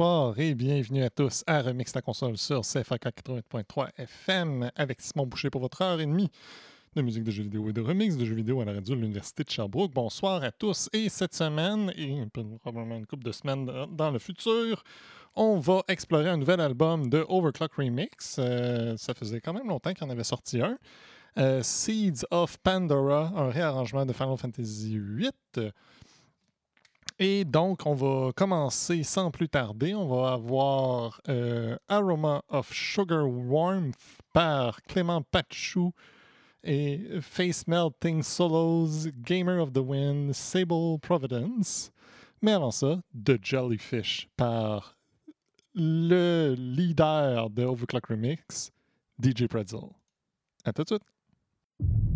Bonsoir et bienvenue à tous à Remix ta console sur CFAK 88.3 FM avec Simon Boucher pour votre heure et demie de musique de jeux vidéo et de remix de jeux vidéo à la radio de l'Université de Sherbrooke. Bonsoir à tous et cette semaine et probablement une couple de semaines dans le futur, on va explorer un nouvel album de Overclock Remix. Euh, ça faisait quand même longtemps qu'il en avait sorti un. Euh, Seeds of Pandora, un réarrangement de Final Fantasy VIII. Et donc, on va commencer sans plus tarder. On va avoir euh, Aroma of Sugar Warmth par Clément Pachou et Face Melting Solos, Gamer of the Wind, Sable Providence. Mais avant ça, The Jellyfish par le leader de Overclock Remix, DJ Pretzel. À tout de suite.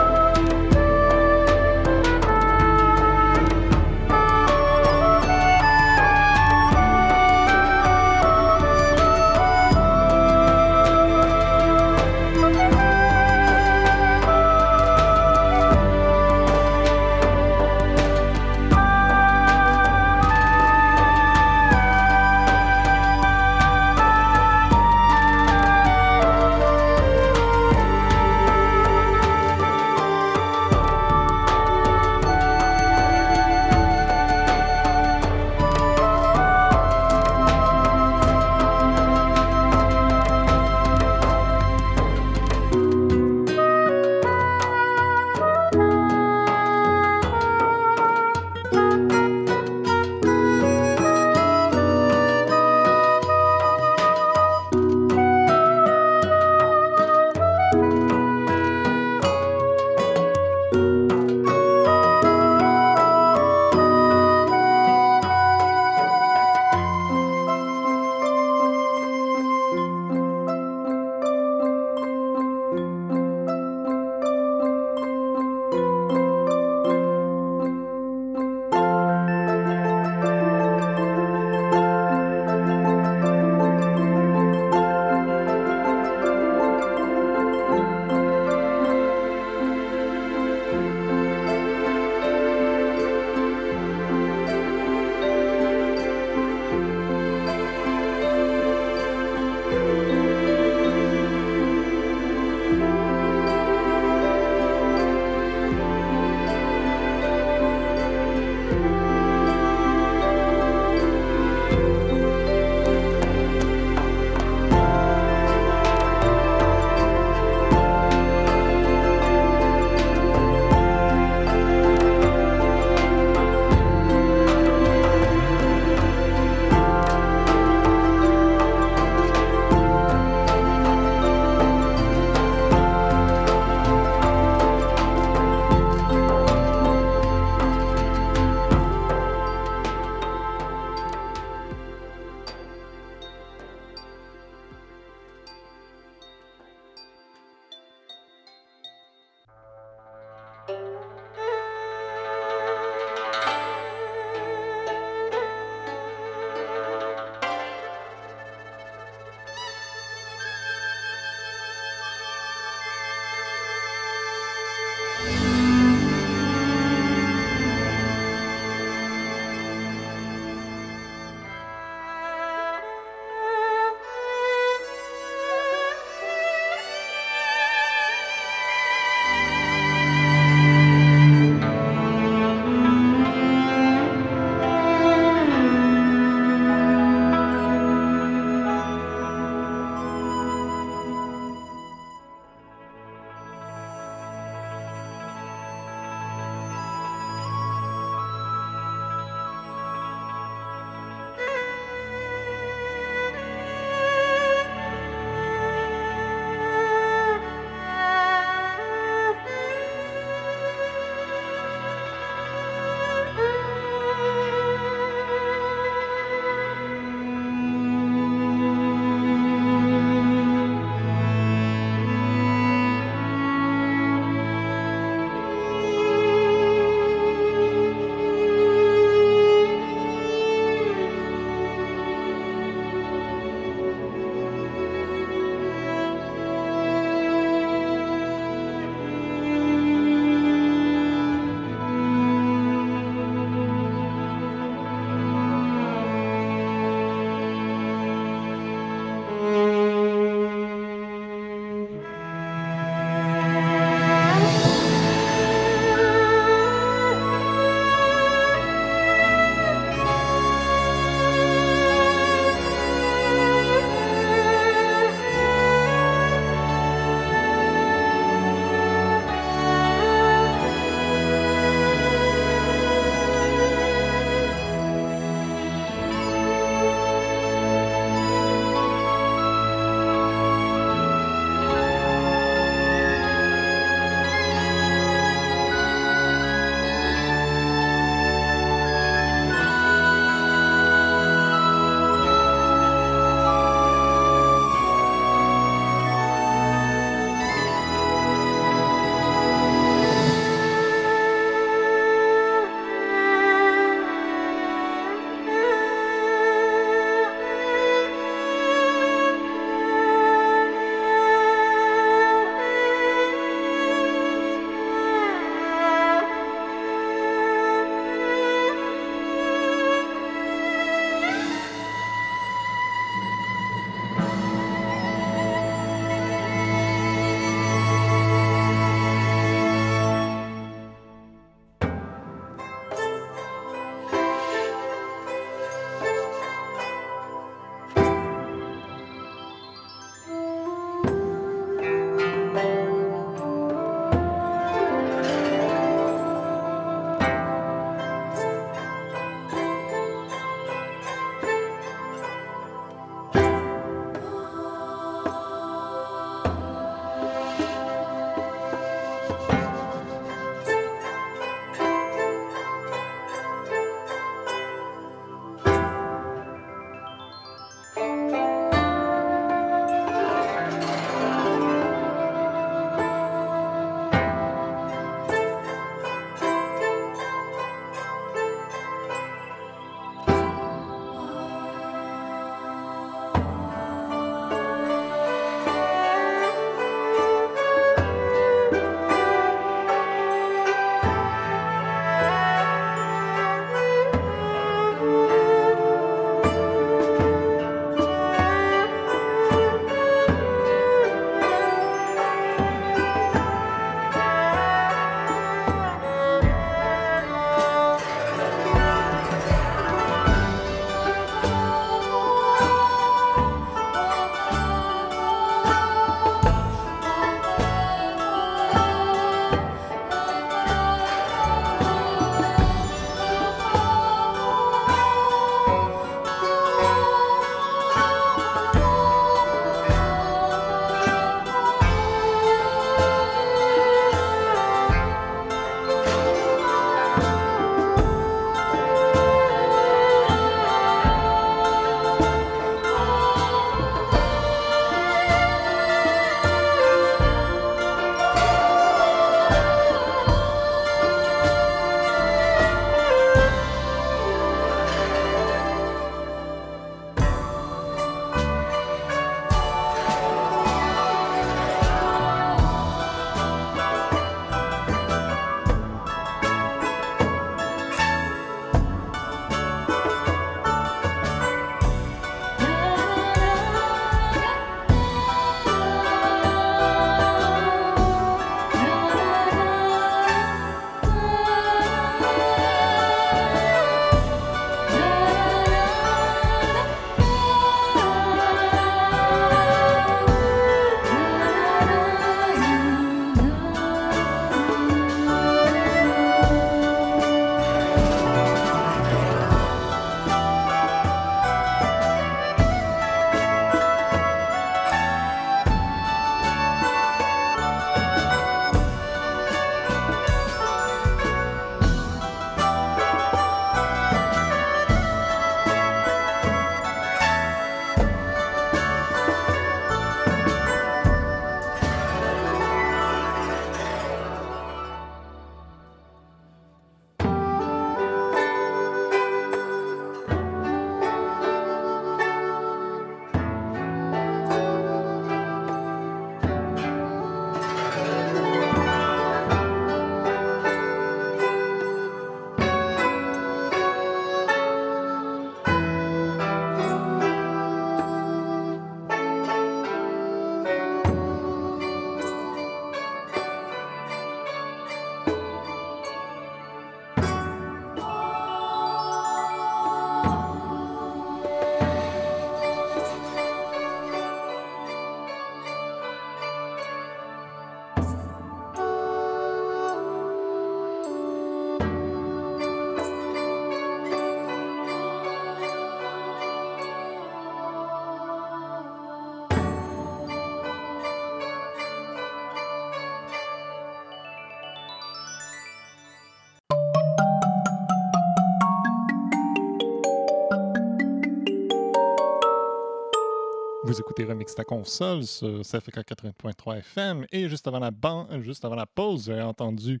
Écoutez Remix ta console sur CFK 80.3 FM et juste avant la, juste avant la pause, j'ai entendu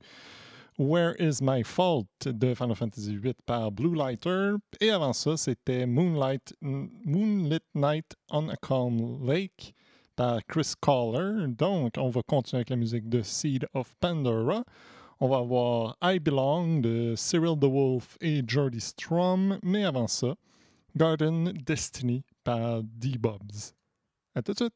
Where is My Fault de Final Fantasy VIII par Blue Lighter. Et avant ça, c'était Moonlight, Moonlit Night on a Calm Lake par Chris Caller. Donc, on va continuer avec la musique de Seed of Pandora. On va avoir I Belong de Cyril the Wolf et Jordy Strum. Mais avant ça, Garden Destiny par D-Bobs. De suite!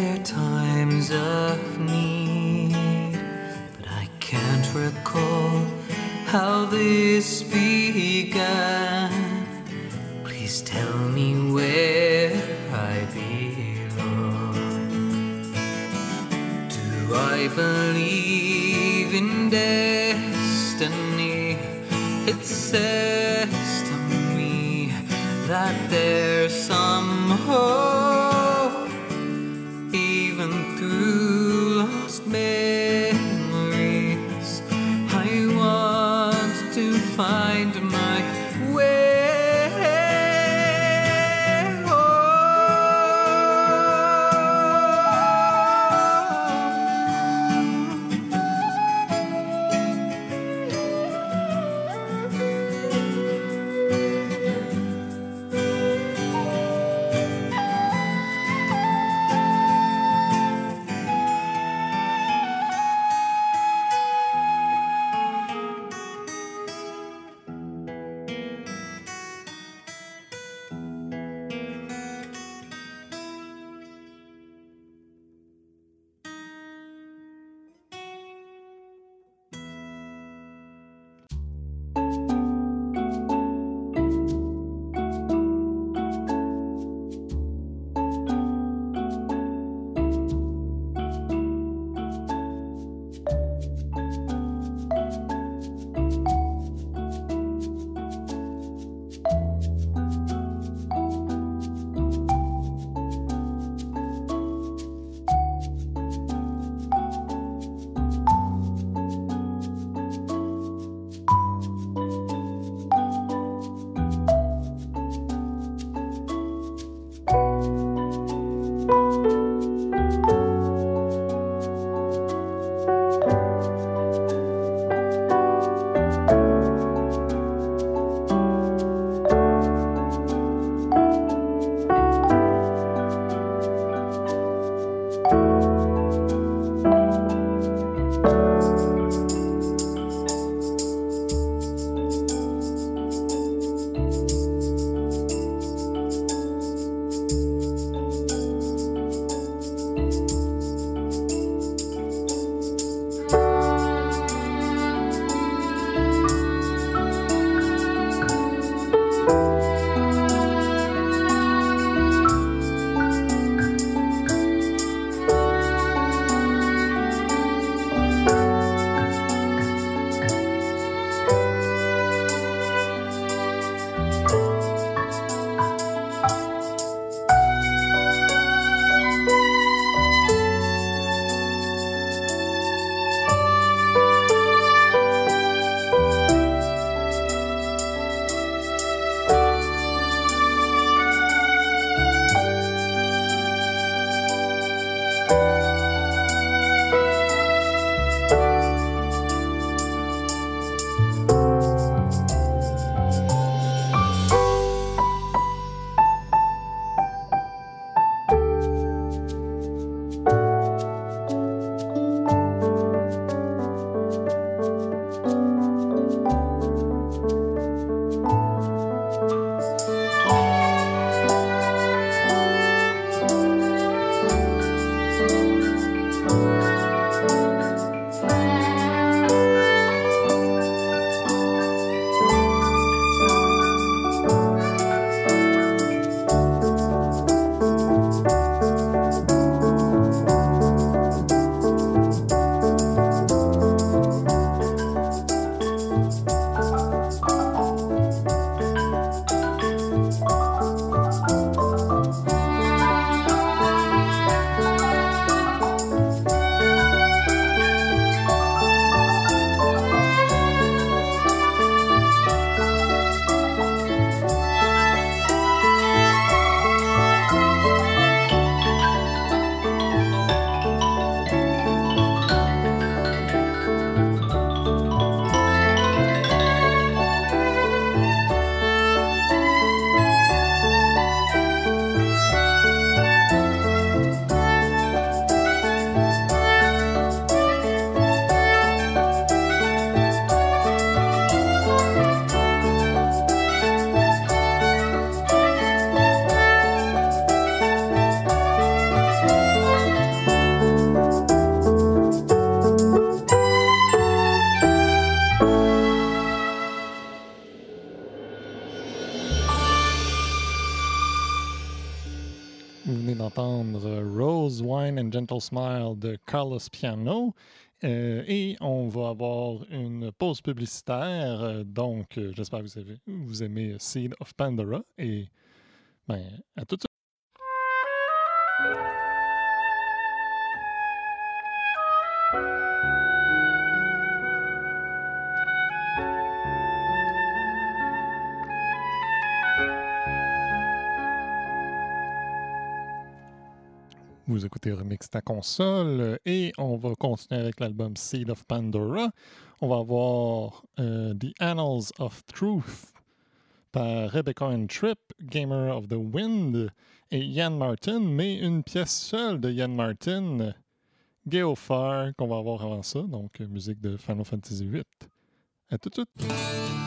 their times of need, but I can't recall how this began. Please tell me where I belong. Do I believe in destiny itself? Gentle Smile de Carlos Piano. Euh, et on va avoir une pause publicitaire. Donc, euh, j'espère que vous, avez, vous aimez Seed of Pandora. Et ben, à tout de suite. Vous écoutez Remix ta console et on va continuer avec l'album Seed of Pandora. On va avoir euh, The Annals of Truth par Rebecca and Tripp, Gamer of the Wind et Ian Martin, mais une pièce seule de Ian Martin, Geofar, qu'on va avoir avant ça, donc musique de Final Fantasy VIII. À tout de suite!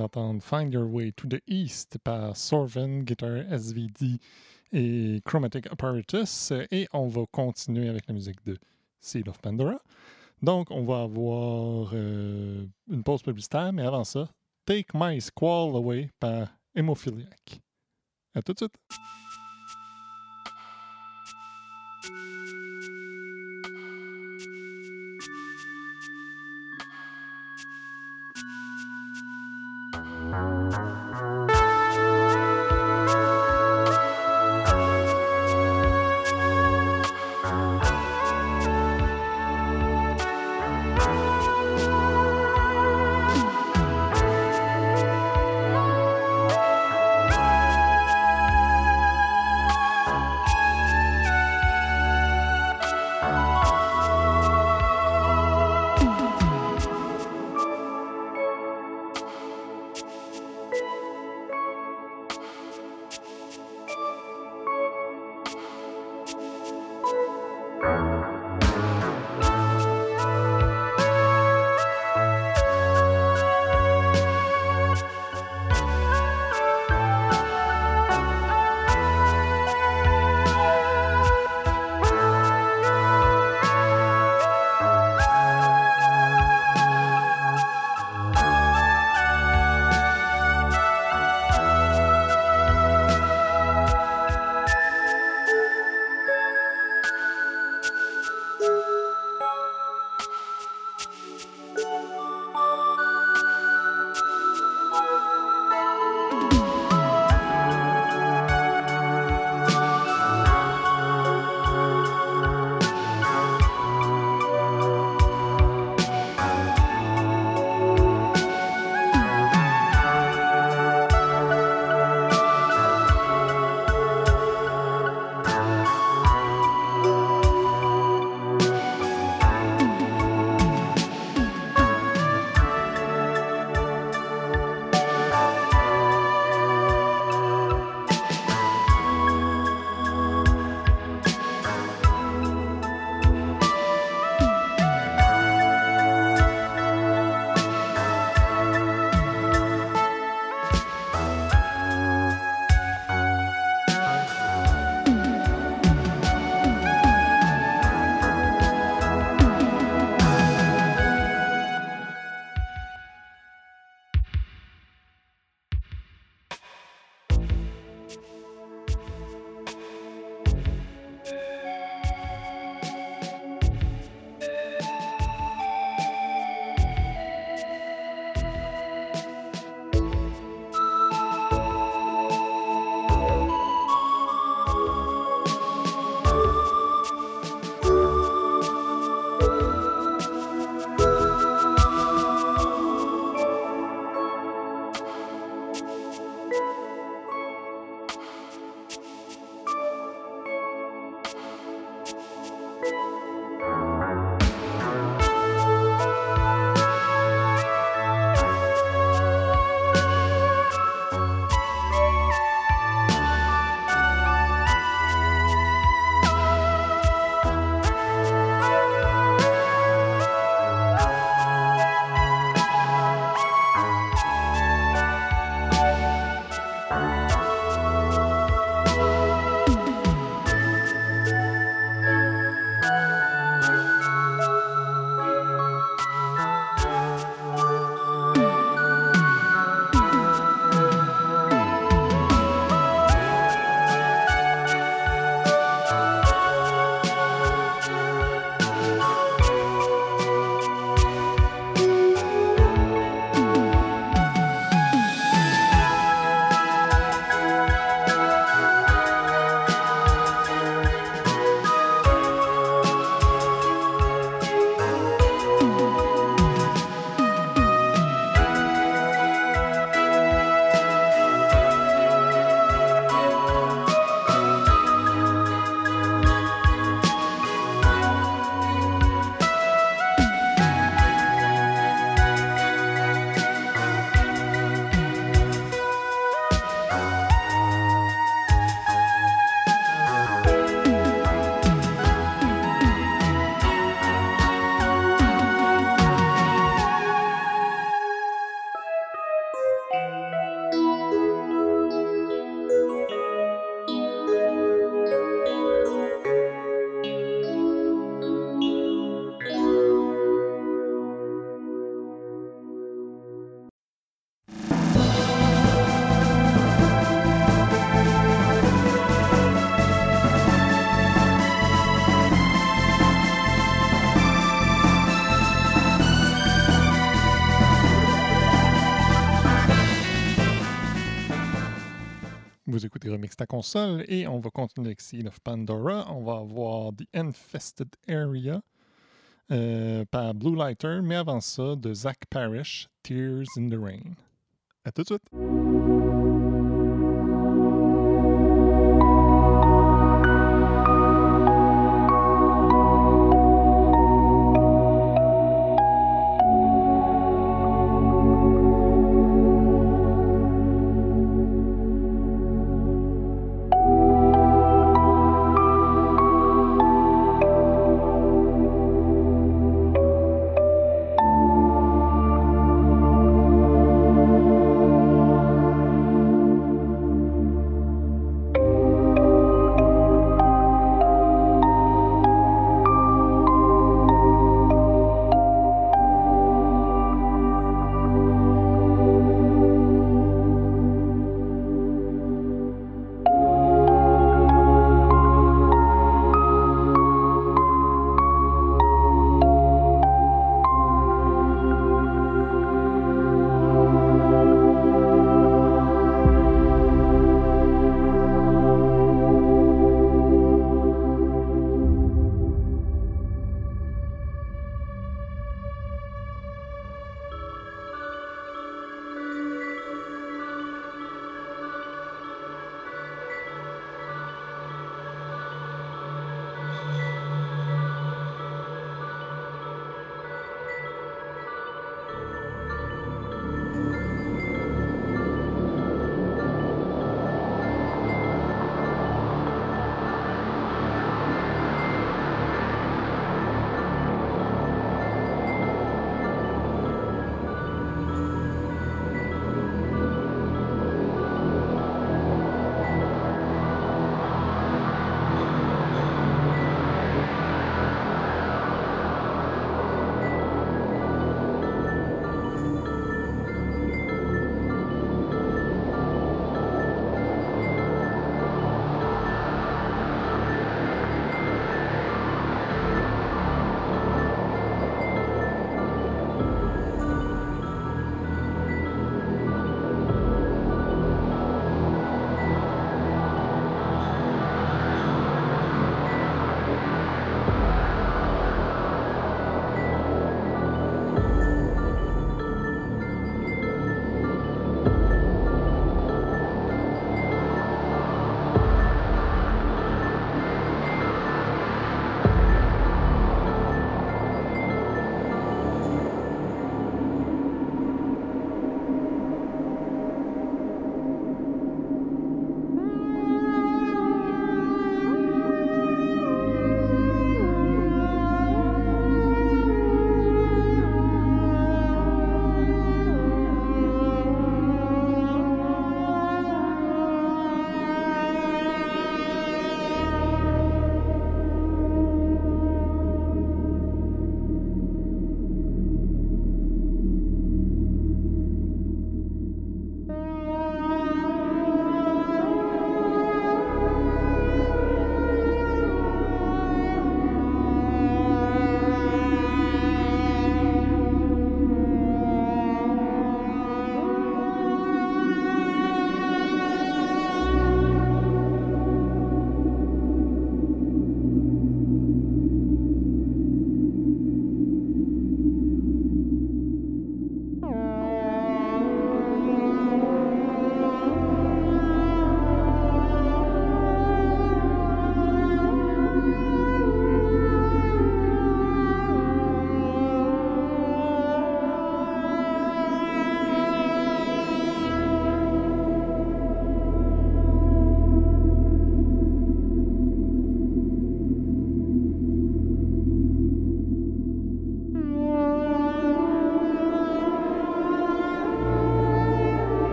D'entendre Find Your Way to the East par Sorven, Guitar SVD et Chromatic Apparatus. Et on va continuer avec la musique de Seal of Pandora. Donc, on va avoir euh, une pause publicitaire, mais avant ça, Take My Squall Away par Hémophiliac. À tout de suite! Remix ta console et on va continuer avec Seal of Pandora. On va avoir The Infested Area euh, par Blue Lighter, mais avant ça, de Zach Parrish, Tears in the Rain. À tout de suite!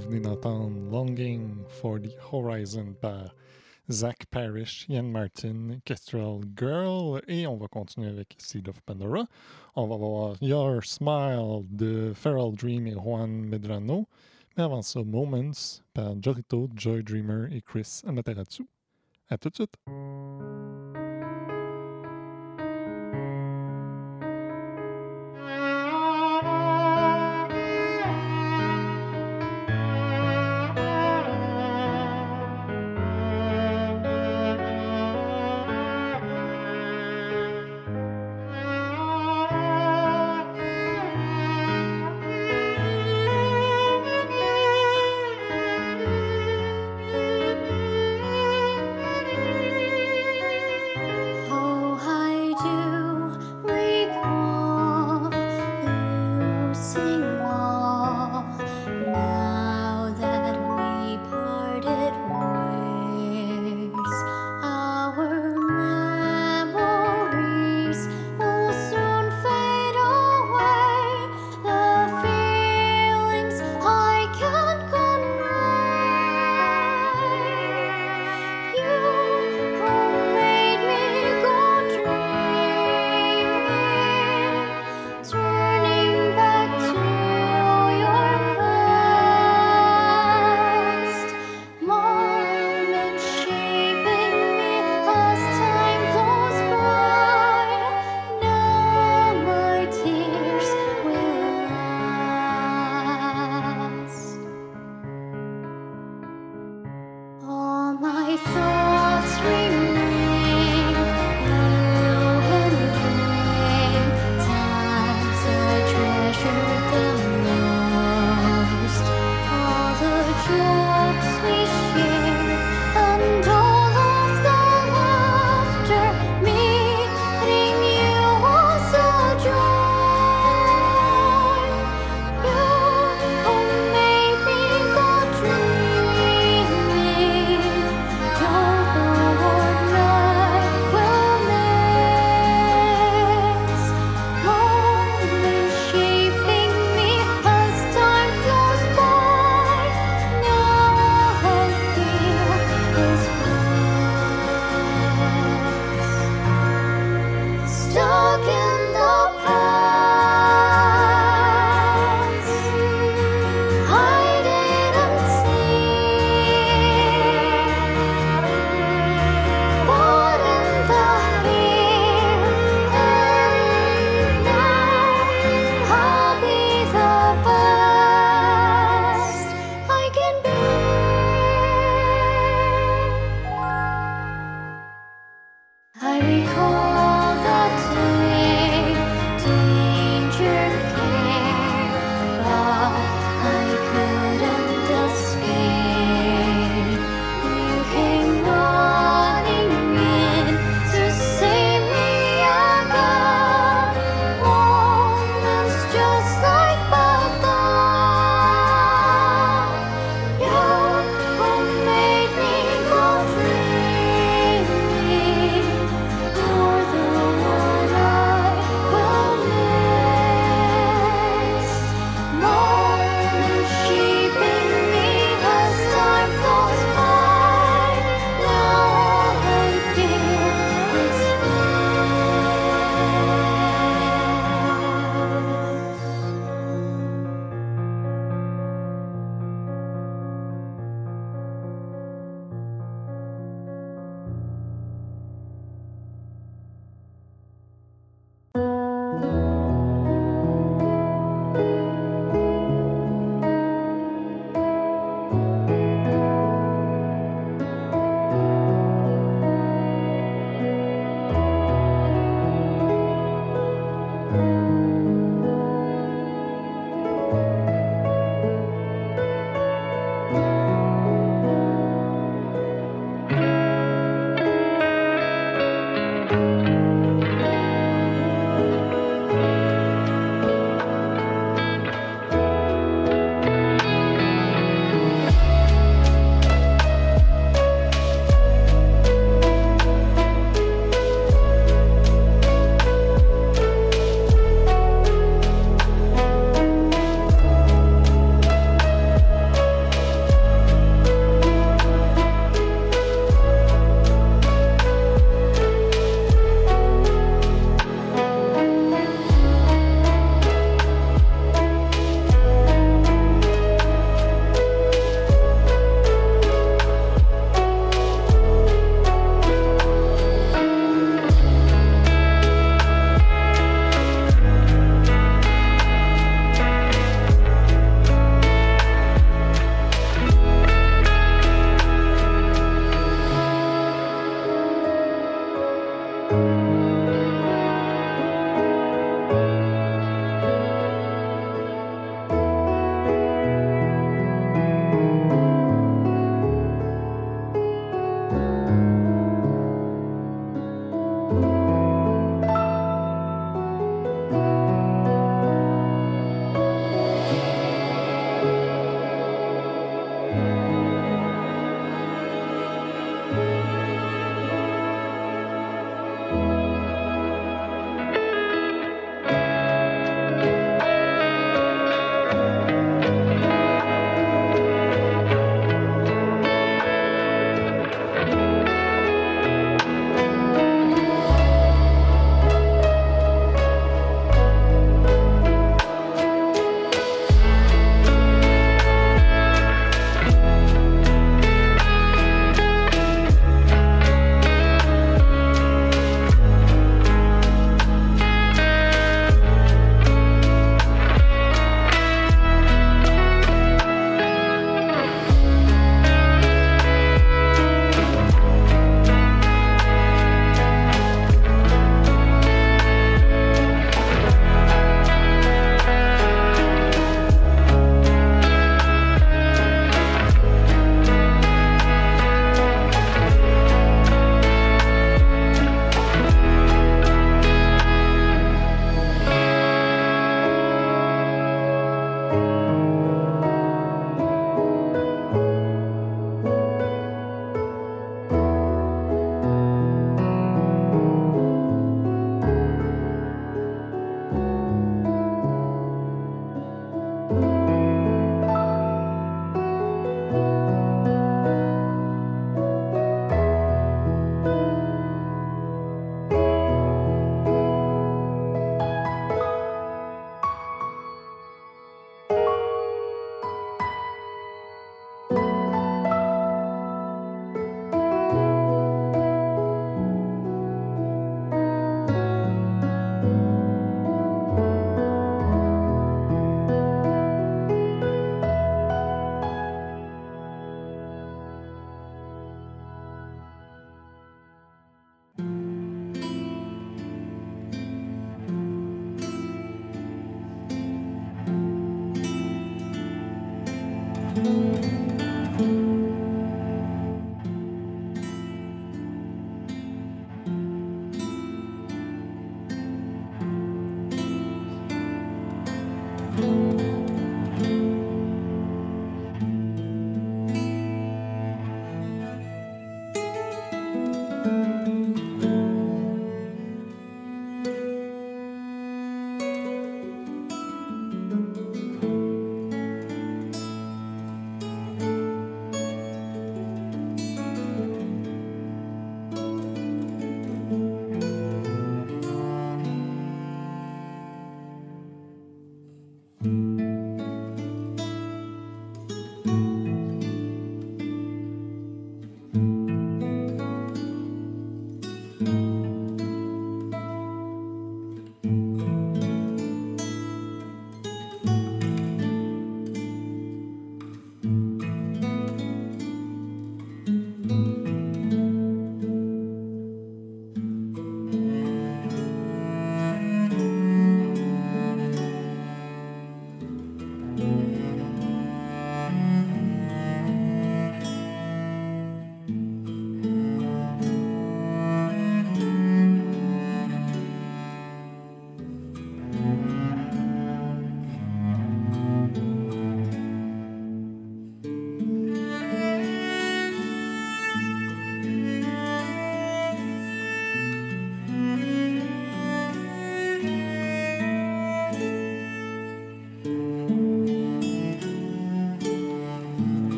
Venez d'entendre Longing for the Horizon par Zach Parrish, Ian Martin, Kestrel Girl, et on va continuer avec Seed of Pandora. On va voir Your Smile de Feral Dream et Juan Medrano. Mais avant ça, Moments par Jorito, Joy Dreamer et Chris Amaterasu. À tout de suite!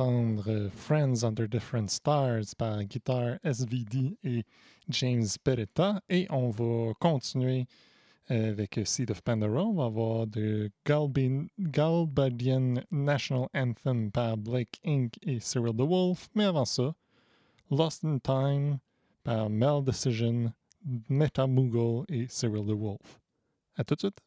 Euh, Friends Under Different Stars par Guitar SVD et James Peretta. Et on va continuer euh, avec Seed of Pandora. On va avoir de Galbadian National Anthem par Blake Inc. et Cyril the Wolf. Mais avant ça, Lost in Time par Mel Decision, Meta Moogle et Cyril the Wolf. À tout de suite.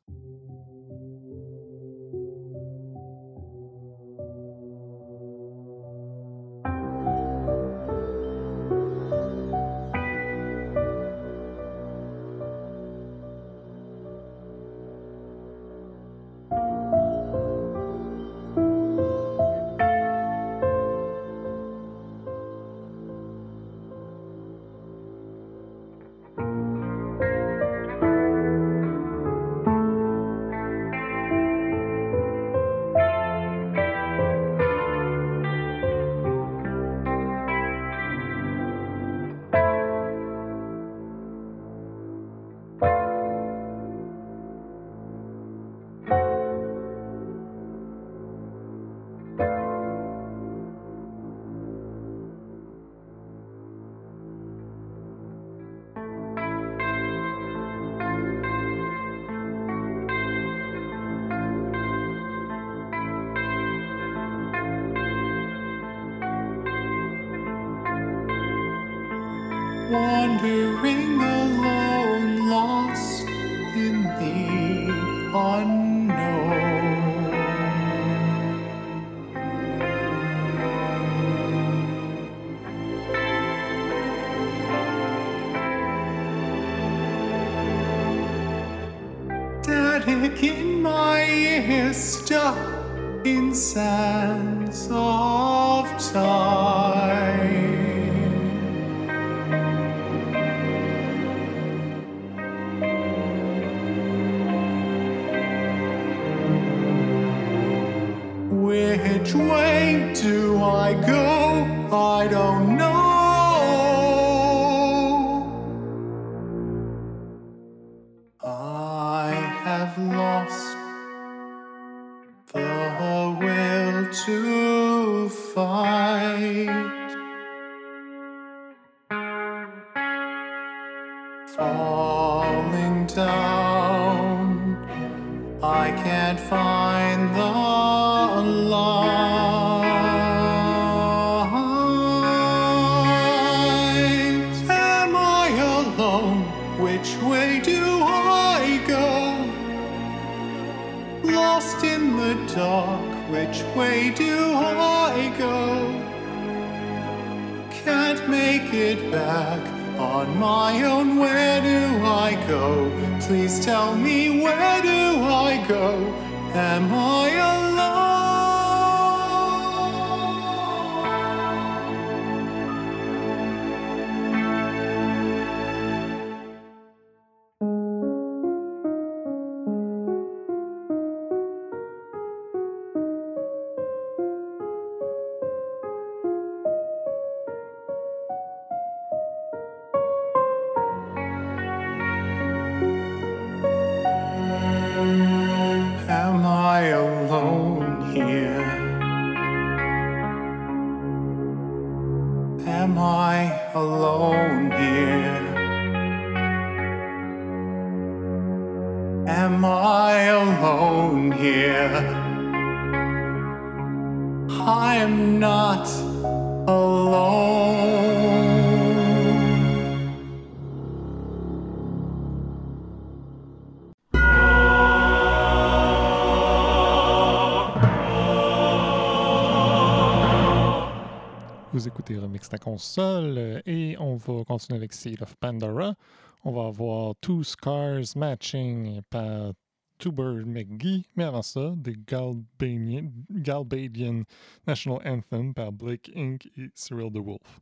ta console. Euh, et on va continuer avec Seed of Pandora. On va avoir Two Scars Matching par Tuber McGee. Mais avant ça, des Galbanian, Galbadian National Anthem par Blake Inc. et Cyril DeWolf.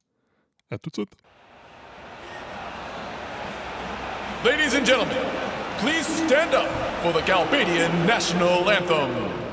À tout de suite. Ladies and gentlemen, please stand up for the Galbadian National Anthem.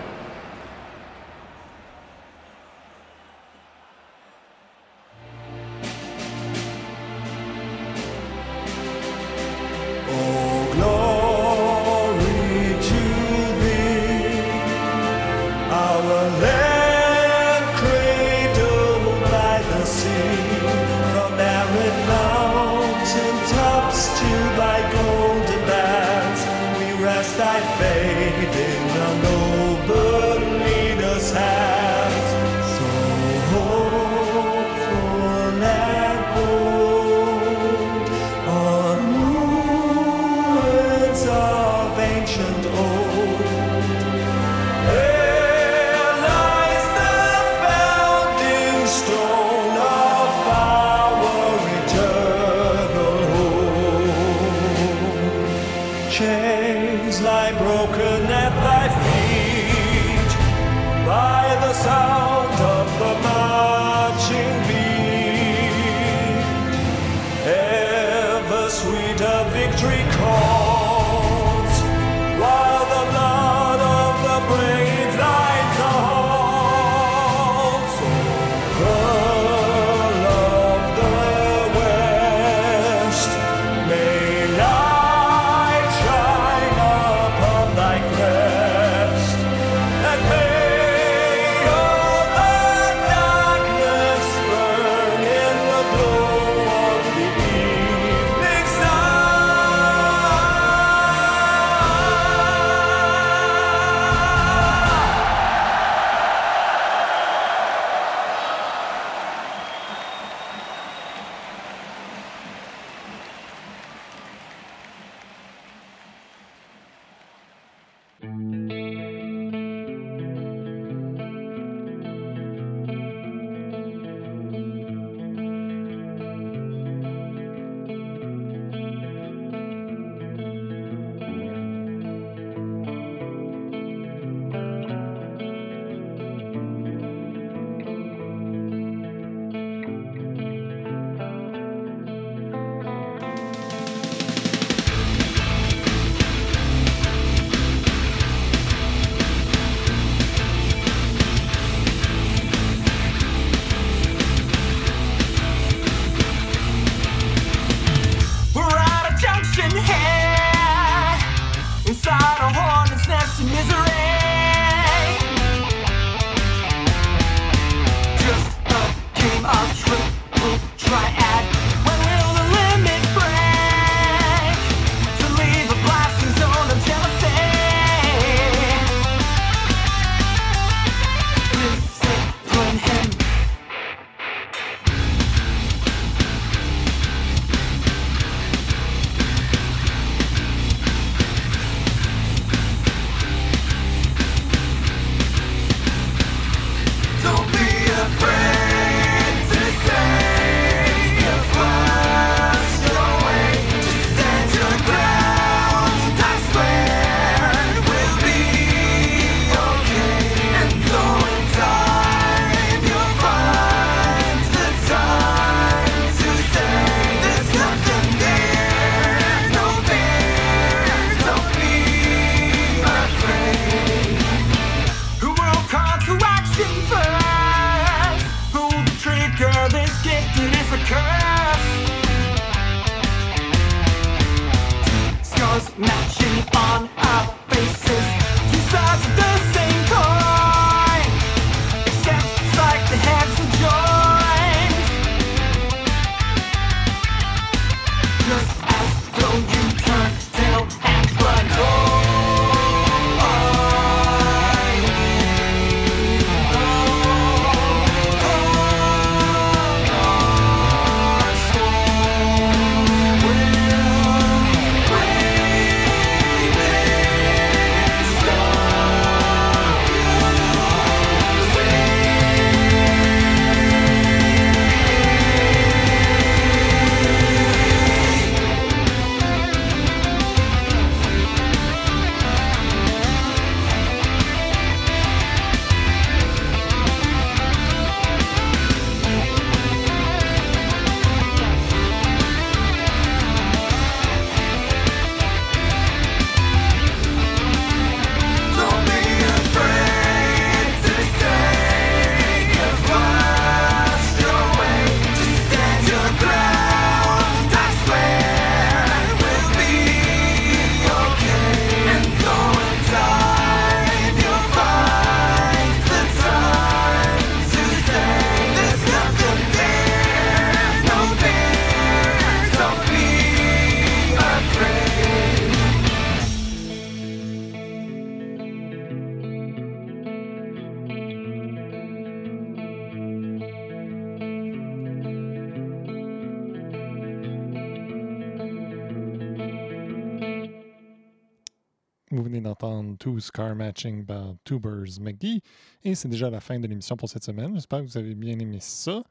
Bluetooth Car Matching par Tubers McGee. Et c'est déjà la fin de l'émission pour cette semaine. J'espère que vous avez bien aimé ça.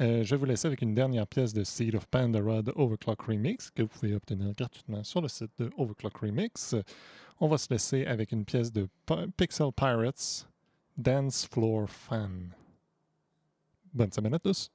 Euh, je vais vous laisser avec une dernière pièce de Seed of Pandora de Overclock Remix que vous pouvez obtenir gratuitement sur le site de Overclock Remix. On va se laisser avec une pièce de Pixel Pirates, Dance Floor Fan. Bonne semaine à tous!